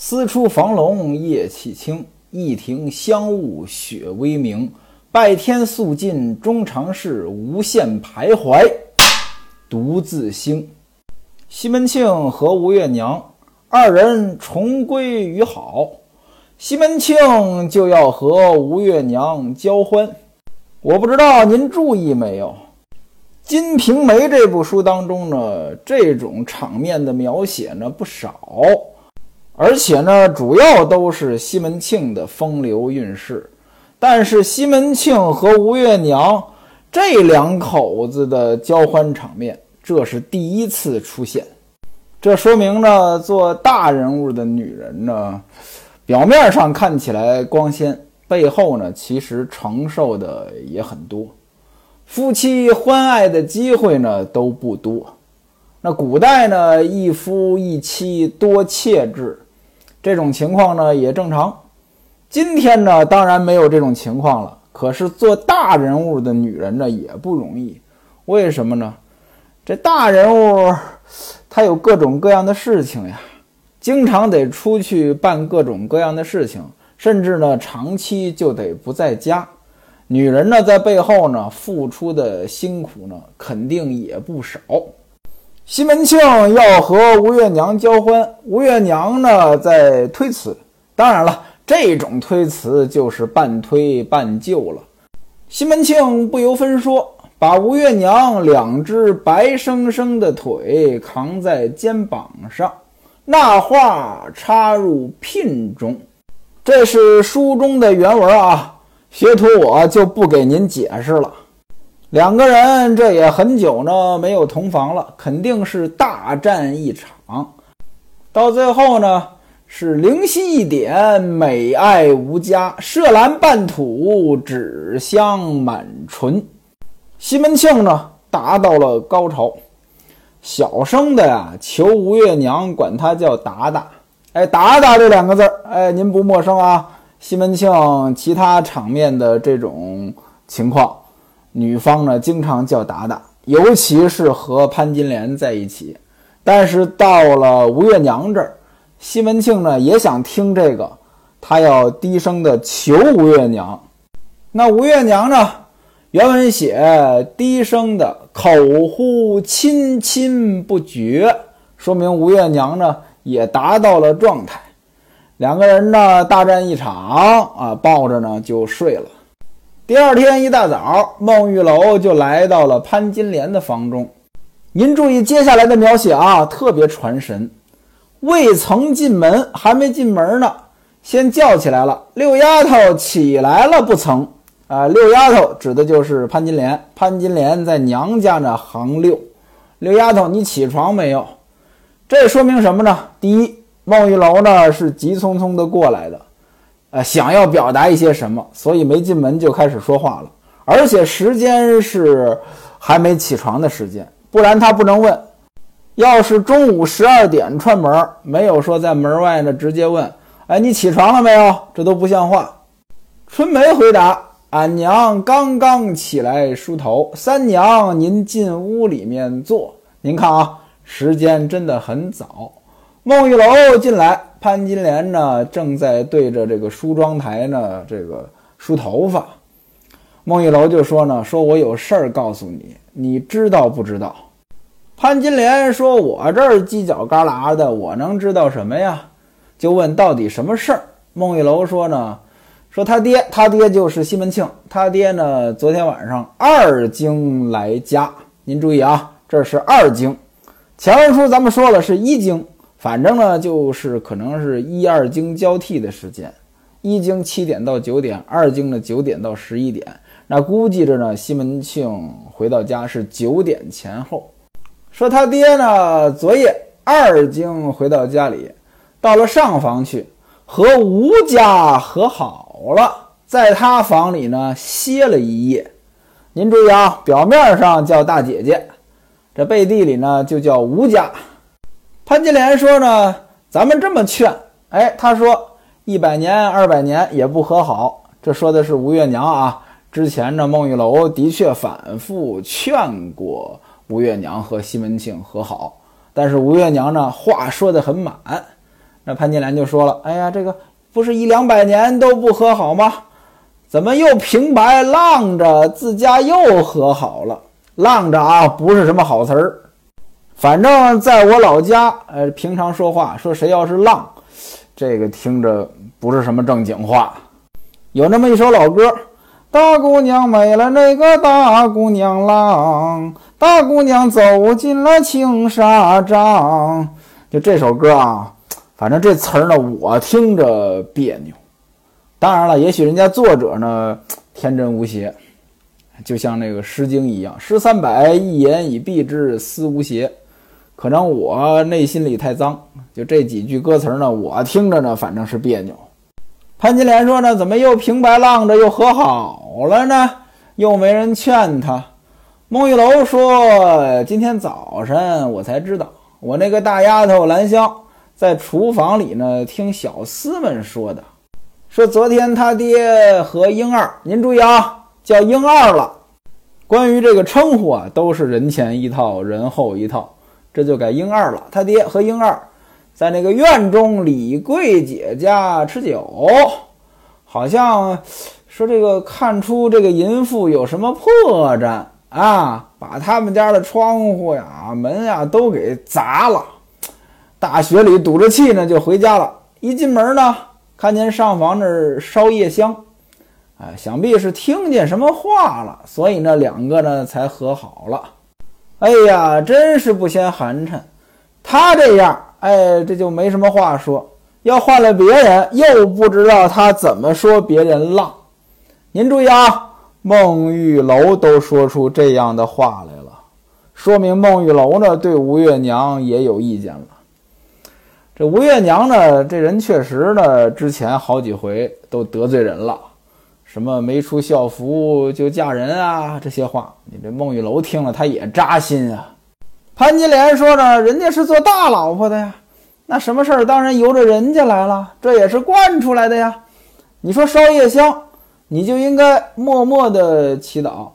思出房笼夜气清，一庭香雾雪微明。拜天肃尽终常事，无限徘徊独自兴。西门庆和吴月娘二人重归于好，西门庆就要和吴月娘交欢。我不知道您注意没有，《金瓶梅》这部书当中呢，这种场面的描写呢不少，而且呢，主要都是西门庆的风流韵事。但是西门庆和吴月娘这两口子的交欢场面，这是第一次出现。这说明呢，做大人物的女人呢，表面上看起来光鲜。背后呢，其实承受的也很多，夫妻欢爱的机会呢都不多。那古代呢，一夫一妻多妾制，这种情况呢也正常。今天呢，当然没有这种情况了。可是做大人物的女人呢也不容易，为什么呢？这大人物他有各种各样的事情呀，经常得出去办各种各样的事情。甚至呢，长期就得不在家。女人呢，在背后呢付出的辛苦呢，肯定也不少。西门庆要和吴月娘交欢，吴月娘呢在推辞。当然了，这种推辞就是半推半就了。西门庆不由分说，把吴月娘两只白生生的腿扛在肩膀上，那话插入聘中。这是书中的原文啊，学徒我就不给您解释了。两个人这也很久呢没有同房了，肯定是大战一场。到最后呢，是灵犀一点，美爱无加，麝兰半吐，纸香满唇。西门庆呢达到了高潮，小声的呀求吴月娘管他叫达达。哎，达达这两个字儿，哎，您不陌生啊。西门庆其他场面的这种情况，女方呢经常叫达达，尤其是和潘金莲在一起。但是到了吴月娘这儿，西门庆呢也想听这个，他要低声的求吴月娘。那吴月娘呢，原文写低声的口呼亲亲不绝，说明吴月娘呢。也达到了状态，两个人呢大战一场啊，抱着呢就睡了。第二天一大早，孟玉楼就来到了潘金莲的房中。您注意接下来的描写啊，特别传神。未曾进门，还没进门呢，先叫起来了：“六丫头起来了不曾？”啊，六丫头指的就是潘金莲。潘金莲在娘家呢行六。六丫头，你起床没有？这说明什么呢？第一，孟玉楼呢是急匆匆的过来的，呃，想要表达一些什么，所以没进门就开始说话了，而且时间是还没起床的时间，不然他不能问。要是中午十二点串门，没有说在门外呢直接问，哎，你起床了没有？这都不像话。春梅回答：俺娘刚刚起来梳头，三娘您进屋里面坐。您看啊。时间真的很早，孟玉楼进来，潘金莲呢正在对着这个梳妆台呢，这个梳头发。孟玉楼就说呢：“说我有事儿告诉你，你知道不知道？”潘金莲说：“我这儿犄角旮旯的，我能知道什么呀？”就问到底什么事儿。孟玉楼说呢：“说他爹，他爹就是西门庆，他爹呢昨天晚上二更来家。您注意啊，这是二更。”前文书咱们说了是一经，反正呢就是可能是一二经交替的时间，一经七点到九点，二经呢九点到十一点。那估计着呢，西门庆回到家是九点前后。说他爹呢昨夜二经回到家里，到了上房去和吴家和好了，在他房里呢歇了一夜。您注意啊，表面上叫大姐姐。这背地里呢，就叫吴家。潘金莲说呢，咱们这么劝，哎，他说一百年、二百年也不和好。这说的是吴月娘啊。之前呢，孟玉楼的确反复劝过吴月娘和西门庆和好，但是吴月娘呢，话说的很满。那潘金莲就说了：“哎呀，这个不是一两百年都不和好吗？怎么又平白浪着自家又和好了？浪着啊，不是什么好词儿。反正在我老家，呃，平常说话说谁要是浪，这个听着不是什么正经话。有那么一首老歌。”大姑娘美了，那个大姑娘浪，大姑娘走进了青纱帐。就这首歌啊，反正这词儿呢，我听着别扭。当然了，也许人家作者呢天真无邪，就像那个《诗经》一样，“诗三百，一言以蔽之，思无邪。”可能我内心里太脏，就这几句歌词呢，我听着呢，反正是别扭。潘金莲说呢，怎么又平白浪着又和好了呢？又没人劝他。孟玉楼说，今天早晨我才知道，我那个大丫头兰香在厨房里呢，听小厮们说的，说昨天他爹和英二，您注意啊，叫英二了。关于这个称呼啊，都是人前一套，人后一套，这就改英二了。他爹和英二。在那个院中，李桂姐家吃酒，好像说这个看出这个淫妇有什么破绽啊，把他们家的窗户呀、门呀都给砸了。大雪里堵着气呢，就回家了。一进门呢，看见上房那儿烧夜香，哎，想必是听见什么话了，所以呢，两个呢才和好了。哎呀，真是不嫌寒碜，他这样。哎，这就没什么话说。要换了别人，又不知道他怎么说别人浪。您注意啊，孟玉楼都说出这样的话来了，说明孟玉楼呢对吴月娘也有意见了。这吴月娘呢，这人确实呢，之前好几回都得罪人了，什么没出校服就嫁人啊，这些话，你这孟玉楼听了他也扎心啊。潘金莲说着：“人家是做大老婆的呀，那什么事儿当然由着人家来了，这也是惯出来的呀。你说烧夜香，你就应该默默的祈祷。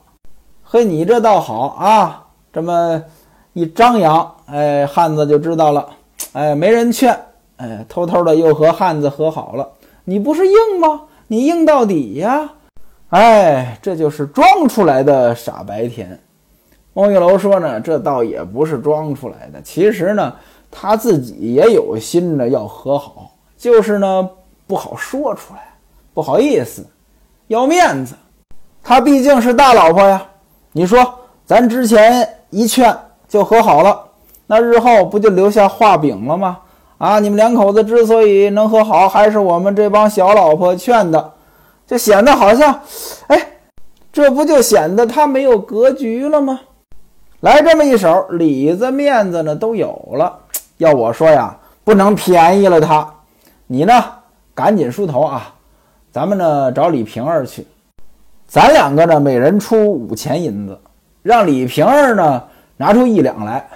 嘿，你这倒好啊，这么一张扬，哎，汉子就知道了。哎，没人劝，哎，偷偷的又和汉子和好了。你不是硬吗？你硬到底呀！哎，这就是装出来的傻白甜。”孟玉楼说呢，这倒也不是装出来的，其实呢，他自己也有心的要和好，就是呢不好说出来，不好意思，要面子。他毕竟是大老婆呀。你说咱之前一劝就和好了，那日后不就留下画饼了吗？啊，你们两口子之所以能和好，还是我们这帮小老婆劝的，就显得好像，哎，这不就显得他没有格局了吗？来这么一手，里子面子呢都有了。要我说呀，不能便宜了他。你呢，赶紧梳头啊！咱们呢找李瓶儿去，咱两个呢每人出五钱银子，让李瓶儿呢拿出一两来。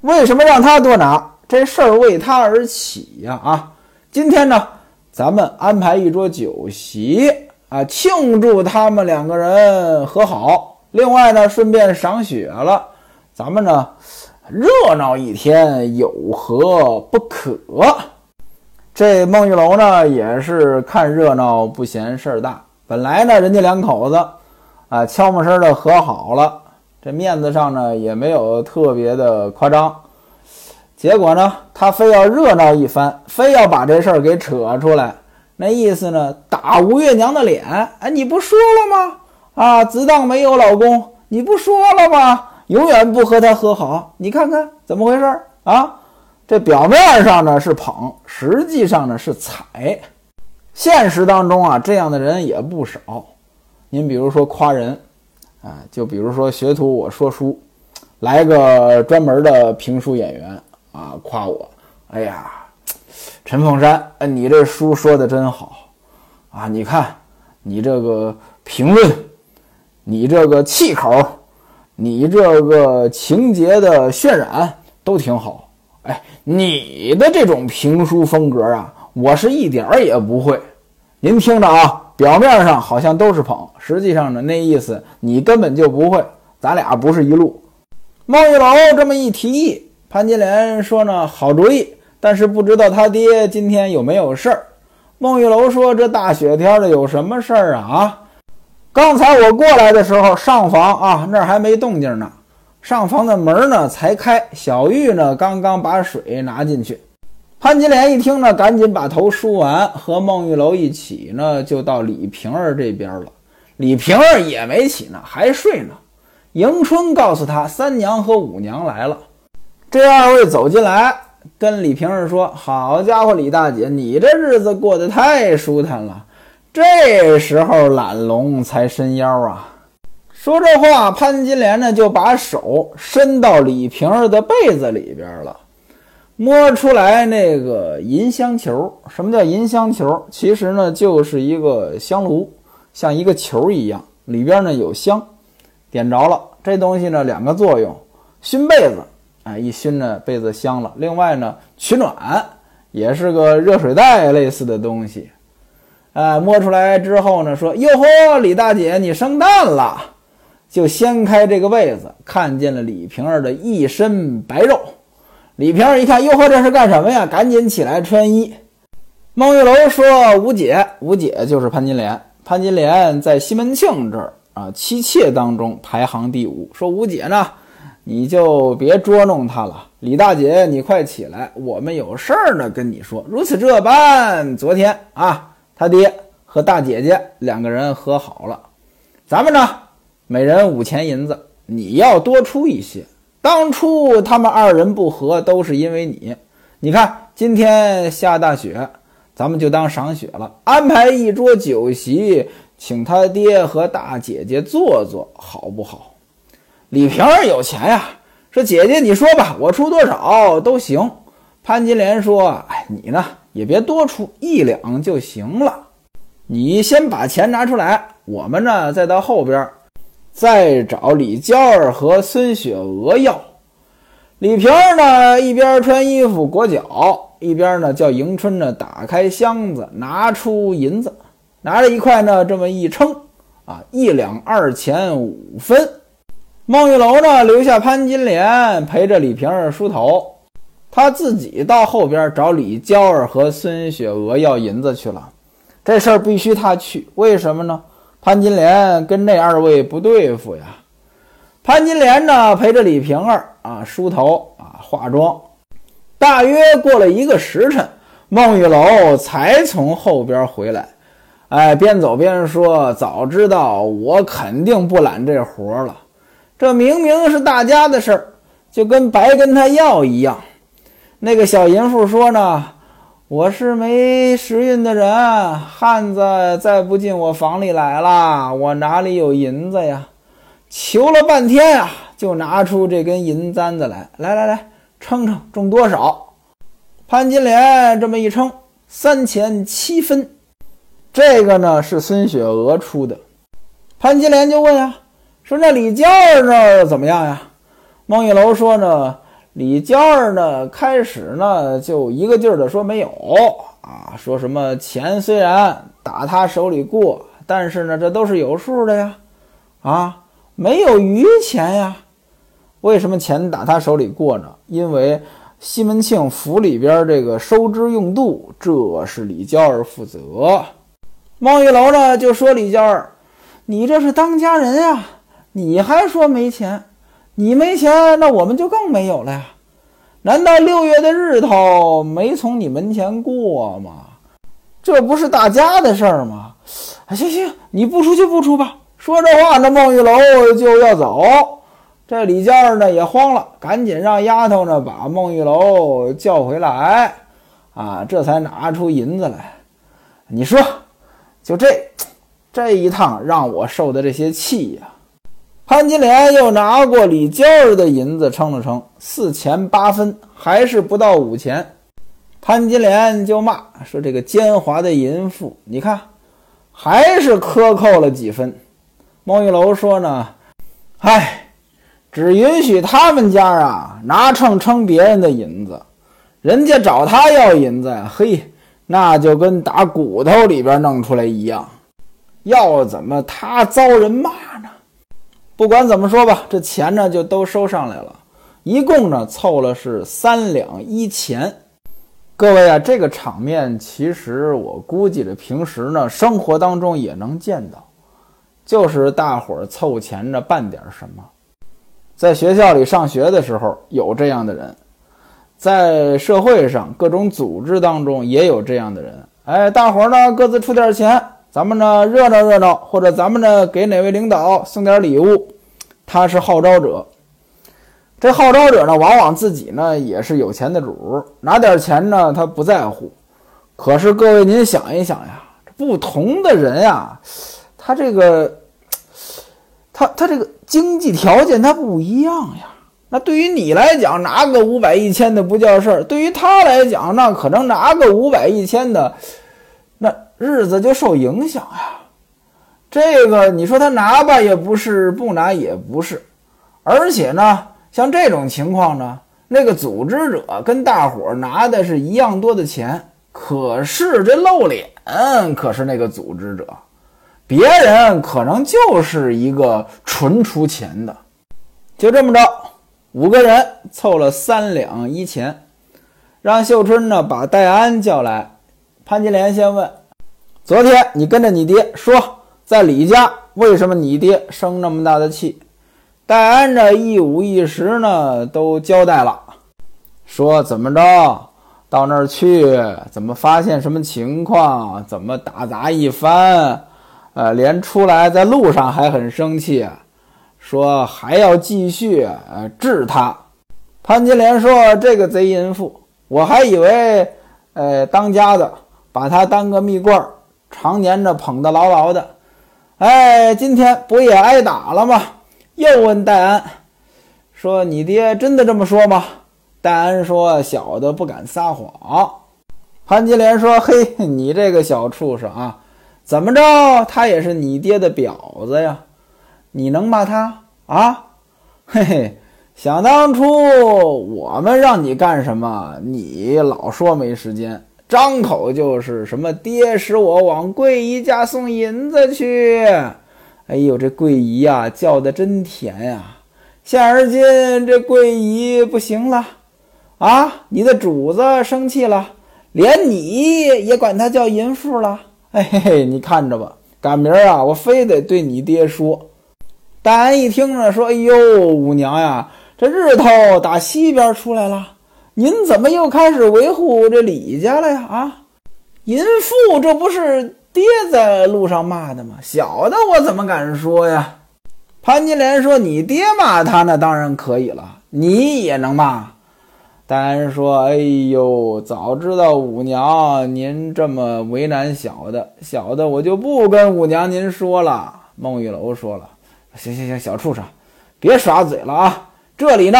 为什么让他多拿？这事儿为他而起呀！啊，今天呢，咱们安排一桌酒席啊，庆祝他们两个人和好。另外呢，顺便赏雪了。咱们呢，热闹一天有何不可？这孟玉楼呢，也是看热闹不嫌事儿大。本来呢，人家两口子啊，悄没声的和好了，这面子上呢，也没有特别的夸张。结果呢，他非要热闹一番，非要把这事儿给扯出来，那意思呢，打吴月娘的脸。哎，你不说了吗？啊，自当没有老公，你不说了吗？永远不和他和好，你看看怎么回事儿啊？这表面上呢是捧，实际上呢是踩。现实当中啊，这样的人也不少。您比如说夸人，啊，就比如说学徒我说书，来个专门的评书演员啊，夸我，哎呀，陈凤山，哎，你这书说的真好啊！你看你这个评论，你这个气口。你这个情节的渲染都挺好，哎，你的这种评书风格啊，我是一点儿也不会。您听着啊，表面上好像都是捧，实际上呢，那意思你根本就不会，咱俩不是一路。孟玉楼这么一提议，潘金莲说呢，好主意，但是不知道他爹今天有没有事儿。孟玉楼说：“这大雪天的有什么事儿啊？啊，刚才我过来的时候，上房啊那儿还没动静呢，上房的门呢才开，小玉呢刚刚把水拿进去。”潘金莲一听呢，赶紧把头梳完，和孟玉楼一起呢就到李瓶儿这边了。李瓶儿也没起呢，还睡呢。迎春告诉他，三娘和五娘来了。这二位走进来。跟李瓶儿说：“好家伙，李大姐，你这日子过得太舒坦了。这时候懒龙才伸腰啊。”说这话，潘金莲呢就把手伸到李瓶儿的被子里边了，摸出来那个银香球。什么叫银香球？其实呢就是一个香炉，像一个球一样，里边呢有香，点着了。这东西呢两个作用：熏被子。哎，一熏呢，被子香了。另外呢，取暖也是个热水袋类似的东西。哎，摸出来之后呢，说：“哟呵，李大姐，你生蛋了！”就掀开这个被子，看见了李瓶儿的一身白肉。李瓶儿一看，哟呵，这是干什么呀？赶紧起来穿衣。孟玉楼说：“吴姐，吴姐就是潘金莲。潘金莲在西门庆这儿啊，妻妾当中排行第五。说吴姐呢？”你就别捉弄他了，李大姐，你快起来，我们有事儿呢，跟你说。如此这般，昨天啊，他爹和大姐姐两个人和好了，咱们呢，每人五钱银子，你要多出一些。当初他们二人不和，都是因为你。你看今天下大雪，咱们就当赏雪了，安排一桌酒席，请他爹和大姐姐坐坐，好不好？李瓶儿有钱呀，说姐姐你说吧，我出多少都行。潘金莲说：“哎，你呢也别多出一两就行了，你先把钱拿出来，我们呢再到后边再找李娇儿和孙雪娥要。”李瓶儿呢一边穿衣服裹脚，一边呢叫迎春呢打开箱子，拿出银子，拿着一块呢这么一称，啊，一两二钱五分。孟玉楼呢，留下潘金莲陪着李瓶儿梳头，他自己到后边找李娇儿和孙雪娥要银子去了。这事儿必须他去，为什么呢？潘金莲跟那二位不对付呀。潘金莲呢，陪着李瓶儿啊梳头啊化妆，大约过了一个时辰，孟玉楼才从后边回来。哎，边走边说：“早知道我肯定不揽这活了。”这明明是大家的事儿，就跟白跟他要一样。那个小淫妇说呢：“我是没时运的人，汉子再不进我房里来了，我哪里有银子呀？”求了半天呀，就拿出这根银簪子来，来来来，称称重多少？潘金莲这么一称，三钱七分。这个呢是孙雪娥出的。潘金莲就问啊。说那李娇儿呢怎么样呀？孟玉楼说呢，李娇儿呢开始呢就一个劲儿的说没有啊，说什么钱虽然打他手里过，但是呢这都是有数的呀，啊没有余钱呀。为什么钱打他手里过呢？因为西门庆府里边这个收支用度，这是李娇儿负责。孟玉楼呢就说李娇儿，你这是当家人呀。你还说没钱？你没钱，那我们就更没有了呀！难道六月的日头没从你门前过吗？这不是大家的事儿吗？行行，你不出去不出吧。说这话，那孟玉楼就要走。这李娇儿呢也慌了，赶紧让丫头呢把孟玉楼叫回来。啊，这才拿出银子来。你说，就这这一趟让我受的这些气呀！潘金莲又拿过李娇儿的银子称了称，四钱八分，还是不到五钱。潘金莲就骂说：“这个奸猾的淫妇，你看，还是克扣了几分。”孟玉楼说呢：“唉，只允许他们家啊拿秤称别人的银子，人家找他要银子，嘿，那就跟打骨头里边弄出来一样，要怎么他遭人骂呢？”不管怎么说吧，这钱呢就都收上来了，一共呢凑了是三两一钱。各位啊，这个场面其实我估计着平时呢生活当中也能见到，就是大伙儿凑钱着办点什么。在学校里上学的时候有这样的人，在社会上各种组织当中也有这样的人。哎，大伙儿呢各自出点钱，咱们呢热闹热闹，或者咱们呢给哪位领导送点礼物。他是号召者。这号召者呢，往往自己呢也是有钱的主，拿点钱呢他不在乎。可是各位您想一想呀，不同的人呀，他这个，他他这个经济条件他不一样呀。那对于你来讲，拿个五百一千的不叫事儿；对于他来讲，那可能拿个五百一千的，日子就受影响呀。这个你说他拿吧也不是，不拿也不是，而且呢。像这种情况呢，那个组织者跟大伙拿的是一样多的钱，可是这露脸可是那个组织者，别人可能就是一个纯出钱的。就这么着，五个人凑了三两一钱，让秀春呢把戴安叫来。潘金莲先问：“昨天你跟着你爹说，在李家为什么你爹生那么大的气？”戴安这一五一十呢，都交代了，说怎么着？到那儿去，怎么发现什么情况，怎么打砸一番，呃，连出来在路上还很生气，说还要继续呃治他。潘金莲说：“这个贼淫妇，我还以为，呃，当家的把他当个蜜罐儿，常年着捧得牢牢的，哎，今天不也挨打了吗？”又问戴安说：“你爹真的这么说吗？”戴安说：“小的不敢撒谎。”潘金莲说：“嘿，你这个小畜生啊，怎么着？他也是你爹的婊子呀？你能骂他啊？嘿嘿，想当初我们让你干什么，你老说没时间，张口就是什么爹使我往桂姨家送银子去。”哎呦，这桂姨呀，叫的真甜呀！现而今这桂姨不行了，啊，你的主子生气了，连你也管他叫淫妇了。哎嘿嘿，你看着吧，赶明儿啊，我非得对你爹说。戴安一听呢，说：“哎呦，五娘呀，这日头打西边出来了，您怎么又开始维护这李家了呀？啊，淫妇，这不是？”爹在路上骂的吗？小的我怎么敢说呀？潘金莲说：“你爹骂他那当然可以了，你也能骂。”戴安说：“哎呦，早知道五娘您这么为难小的，小的我就不跟五娘您说了。”孟玉楼说了：“行行行，小畜生，别耍嘴了啊！这里呢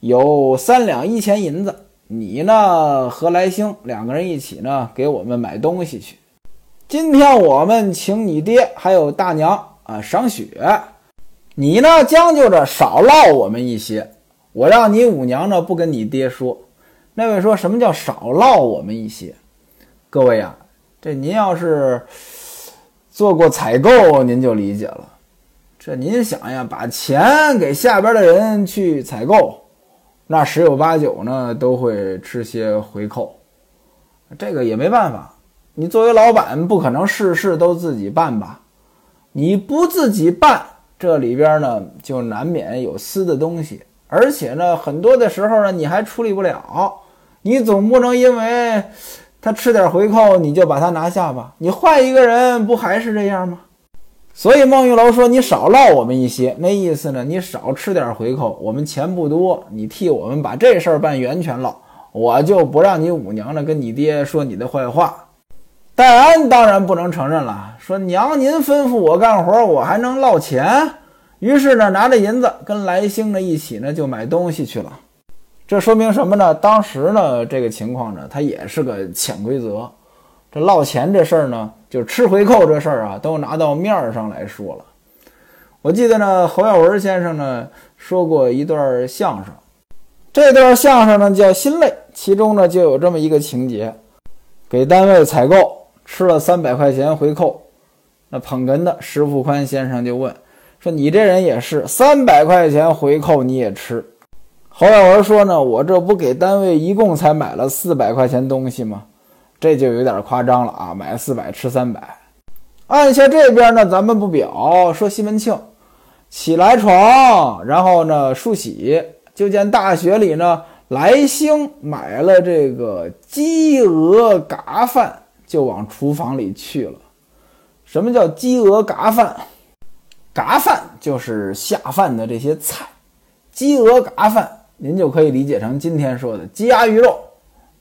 有三两一钱银子，你呢和来兴两个人一起呢给我们买东西去。”今天我们请你爹还有大娘啊赏雪，你呢将就着少唠我们一些。我让你五娘呢不跟你爹说。那位说什么叫少唠我们一些？各位呀，这您要是做过采购，您就理解了。这您想呀，把钱给下边的人去采购，那十有八九呢都会吃些回扣。这个也没办法。你作为老板，不可能事事都自己办吧？你不自己办，这里边呢就难免有私的东西，而且呢，很多的时候呢，你还处理不了。你总不能因为他吃点回扣，你就把他拿下吧？你换一个人，不还是这样吗？所以孟玉楼说：“你少唠我们一些，那意思呢，你少吃点回扣，我们钱不多，你替我们把这事儿办圆全了，我就不让你五娘呢跟你爹说你的坏话。”戴安当然不能承认了，说娘您吩咐我干活，我还能落钱？于是呢，拿着银子跟来兴呢一起呢就买东西去了。这说明什么呢？当时呢这个情况呢，它也是个潜规则。这落钱这事儿呢，就吃回扣这事儿啊，都拿到面儿上来说了。我记得呢，侯耀文先生呢说过一段相声，这段相声呢叫《心累》，其中呢就有这么一个情节，给单位采购。吃了三百块钱回扣，那捧哏的石富宽先生就问说：“你这人也是三百块钱回扣你也吃？”侯耀文说呢，我这不给单位一共才买了四百块钱东西吗？这就有点夸张了啊！买四百吃三百。按下这边呢，咱们不表说西门庆起来床，然后呢梳洗，就见大学里呢来兴买了这个鸡鹅嘎饭，就往厨房里去了。什么叫鸡鹅嘎饭？嘎饭就是下饭的这些菜，鸡鹅嘎饭您就可以理解成今天说的鸡鸭鱼肉，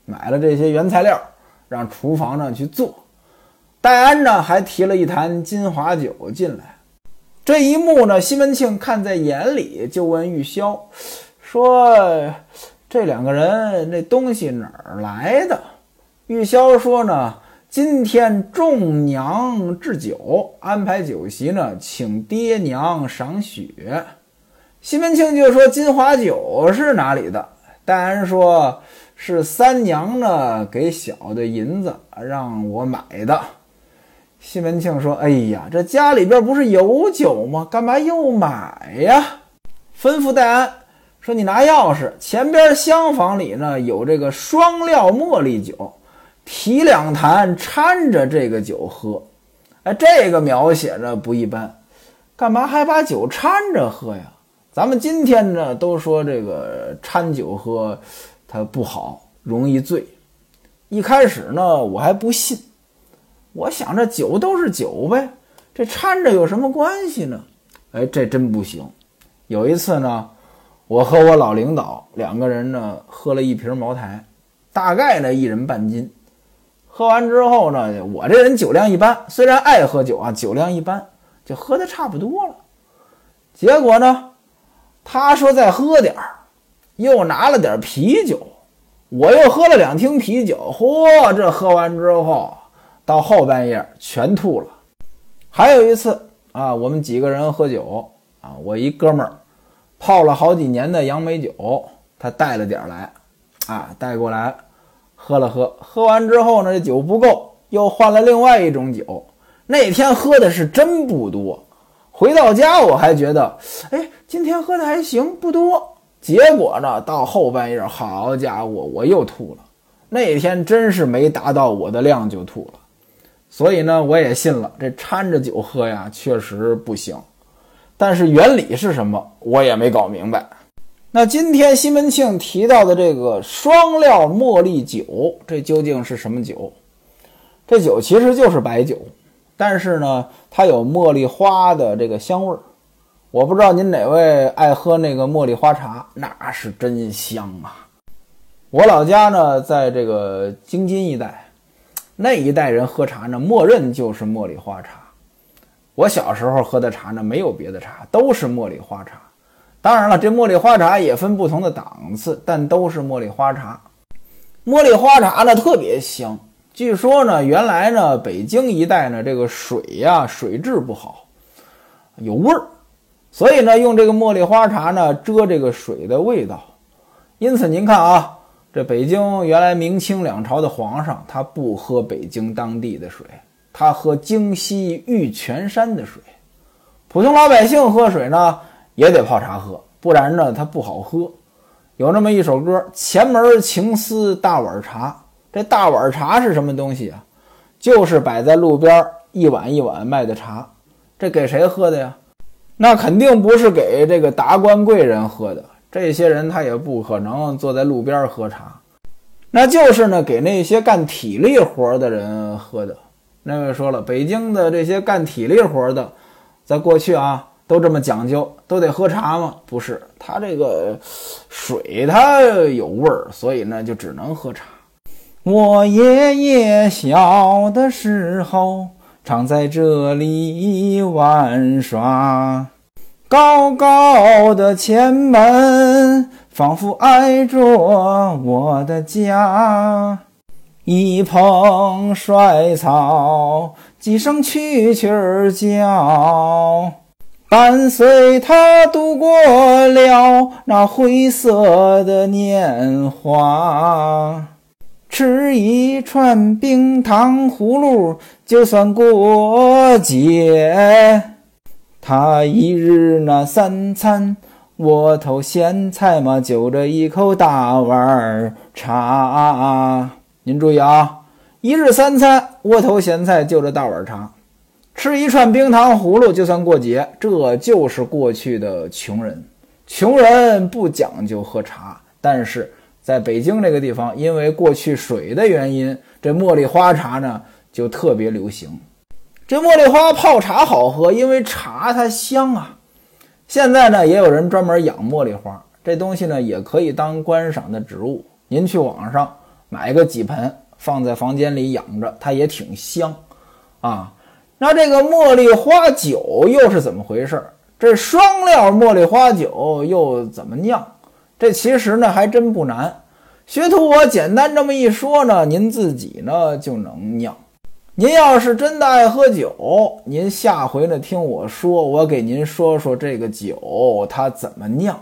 买了这些原材料，让厨房呢去做。戴安呢还提了一坛金华酒进来，这一幕呢，西门庆看在眼里，就问玉箫说：“这两个人那东西哪儿来的？”玉箫说：“呢，今天众娘置酒，安排酒席呢，请爹娘赏雪。”西门庆就说：“金华酒是哪里的？”戴安说：“是三娘呢给小的银子让我买的。”西门庆说：“哎呀，这家里边不是有酒吗？干嘛又买呀？”吩咐戴安说：“你拿钥匙，前边厢房里呢有这个双料茉莉酒，提两坛掺着这个酒喝。哎，这个描写着不一般，干嘛还把酒掺着喝呀？咱们今天呢都说这个掺酒喝，它不好，容易醉。一开始呢我还不信。”我想这酒都是酒呗，这掺着有什么关系呢？哎，这真不行。有一次呢，我和我老领导两个人呢喝了一瓶茅台，大概呢一人半斤。喝完之后呢，我这人酒量一般，虽然爱喝酒啊，酒量一般，就喝的差不多了。结果呢，他说再喝点儿，又拿了点啤酒，我又喝了两听啤酒。嚯，这喝完之后。到后半夜全吐了。还有一次啊，我们几个人喝酒啊，我一哥们儿泡了好几年的杨梅酒，他带了点来，啊，带过来喝了喝。喝完之后呢，这酒不够，又换了另外一种酒。那天喝的是真不多。回到家我还觉得，哎，今天喝的还行，不多。结果呢，到后半夜，好家伙，我又吐了。那天真是没达到我的量就吐了。所以呢，我也信了，这掺着酒喝呀，确实不行。但是原理是什么，我也没搞明白。那今天西门庆提到的这个双料茉莉酒，这究竟是什么酒？这酒其实就是白酒，但是呢，它有茉莉花的这个香味儿。我不知道您哪位爱喝那个茉莉花茶，那是真香啊！我老家呢，在这个京津一带。那一代人喝茶呢，默认就是茉莉花茶。我小时候喝的茶呢，没有别的茶，都是茉莉花茶。当然了，这茉莉花茶也分不同的档次，但都是茉莉花茶。茉莉花茶呢特别香。据说呢，原来呢，北京一带呢，这个水呀，水质不好，有味儿，所以呢，用这个茉莉花茶呢，遮这个水的味道。因此，您看啊。这北京原来明清两朝的皇上，他不喝北京当地的水，他喝京西玉泉山的水。普通老百姓喝水呢，也得泡茶喝，不然呢，它不好喝。有那么一首歌：“前门情思大碗茶。”这大碗茶是什么东西啊？就是摆在路边一碗一碗卖的茶。这给谁喝的呀？那肯定不是给这个达官贵人喝的。这些人他也不可能坐在路边喝茶，那就是呢给那些干体力活的人喝的。那位说了，北京的这些干体力活的，在过去啊都这么讲究，都得喝茶吗？不是，他这个水它有味儿，所以呢就只能喝茶。我爷爷小的时候常在这里玩耍。高高的前门，仿佛挨着我的家。一蓬衰草，几声蛐蛐儿叫，伴随他度过了那灰色的年华。吃一串冰糖葫芦，就算过节。他一日那三餐窝头咸菜嘛，就着一口大碗茶。您注意啊，一日三餐，窝头咸菜就着大碗茶，吃一串冰糖葫芦就算过节。这就是过去的穷人。穷人不讲究喝茶，但是在北京这个地方，因为过去水的原因，这茉莉花茶呢就特别流行。这茉莉花泡茶好喝，因为茶它香啊。现在呢，也有人专门养茉莉花，这东西呢也可以当观赏的植物。您去网上买个几盆，放在房间里养着，它也挺香啊。那这个茉莉花酒又是怎么回事？这双料茉莉花酒又怎么酿？这其实呢还真不难。学徒我简单这么一说呢，您自己呢就能酿。您要是真的爱喝酒，您下回呢听我说，我给您说说这个酒它怎么酿。